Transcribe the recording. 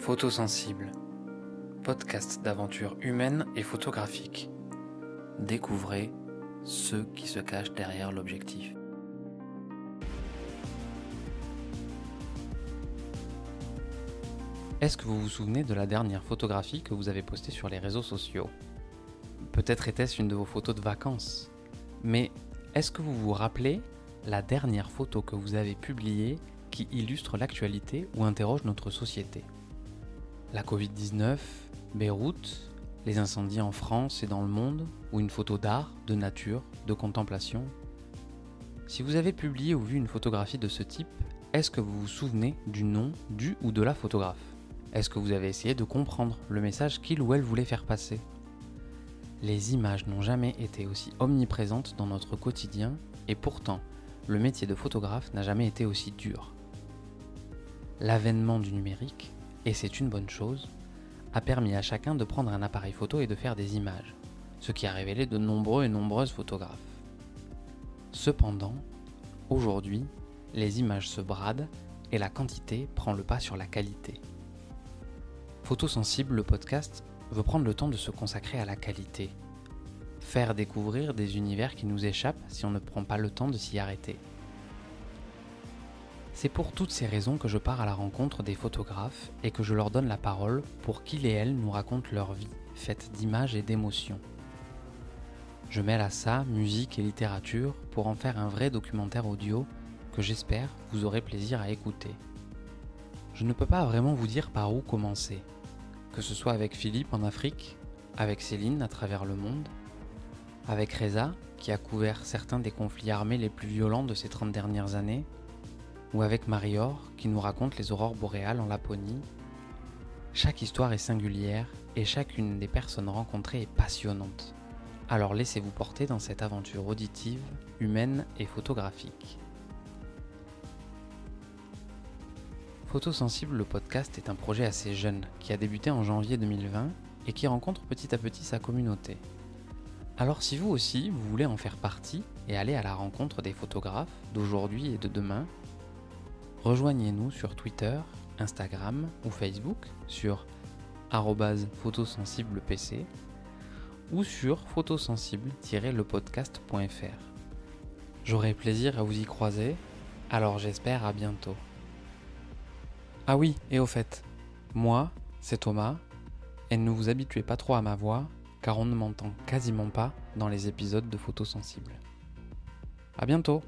Photosensible, podcast d'aventure humaine et photographique. Découvrez ceux qui se cachent derrière l'objectif. Est-ce que vous vous souvenez de la dernière photographie que vous avez postée sur les réseaux sociaux? Peut-être était-ce une de vos photos de vacances. Mais est-ce que vous vous rappelez la dernière photo que vous avez publiée qui illustre l'actualité ou interroge notre société? La Covid-19, Beyrouth, les incendies en France et dans le monde, ou une photo d'art, de nature, de contemplation. Si vous avez publié ou vu une photographie de ce type, est-ce que vous vous souvenez du nom du ou de la photographe? Est-ce que vous avez essayé de comprendre le message qu'il ou elle voulait faire passer? Les images n'ont jamais été aussi omniprésentes dans notre quotidien et pourtant, le métier de photographe n'a jamais été aussi dur. L'avènement du numérique, et c'est une bonne chose, a permis à chacun de prendre un appareil photo et de faire des images, ce qui a révélé de nombreux et nombreuses photographes. Cependant, aujourd'hui, les images se bradent et la quantité prend le pas sur la qualité. Photosensible, le podcast, veut prendre le temps de se consacrer à la qualité, faire découvrir des univers qui nous échappent si on ne prend pas le temps de s'y arrêter. C'est pour toutes ces raisons que je pars à la rencontre des photographes et que je leur donne la parole pour qu'ils et elles nous racontent leur vie, faite d'images et d'émotions. Je mêle à ça musique et littérature pour en faire un vrai documentaire audio que j'espère vous aurez plaisir à écouter. Je ne peux pas vraiment vous dire par où commencer, que ce soit avec Philippe en Afrique, avec Céline à travers le monde, avec Reza qui a couvert certains des conflits armés les plus violents de ces 30 dernières années, ou avec Marior qui nous raconte les aurores boréales en Laponie. Chaque histoire est singulière et chacune des personnes rencontrées est passionnante. Alors laissez-vous porter dans cette aventure auditive, humaine et photographique. Photosensible, le podcast est un projet assez jeune qui a débuté en janvier 2020 et qui rencontre petit à petit sa communauté. Alors si vous aussi, vous voulez en faire partie et aller à la rencontre des photographes d'aujourd'hui et de demain, rejoignez-nous sur Twitter, Instagram ou Facebook sur photosensiblepc ou sur photosensible-lepodcast.fr. J'aurai plaisir à vous y croiser, alors j'espère à bientôt. Ah oui, et au fait, moi, c'est Thomas, et ne vous habituez pas trop à ma voix, car on ne m'entend quasiment pas dans les épisodes de Photosensible. A bientôt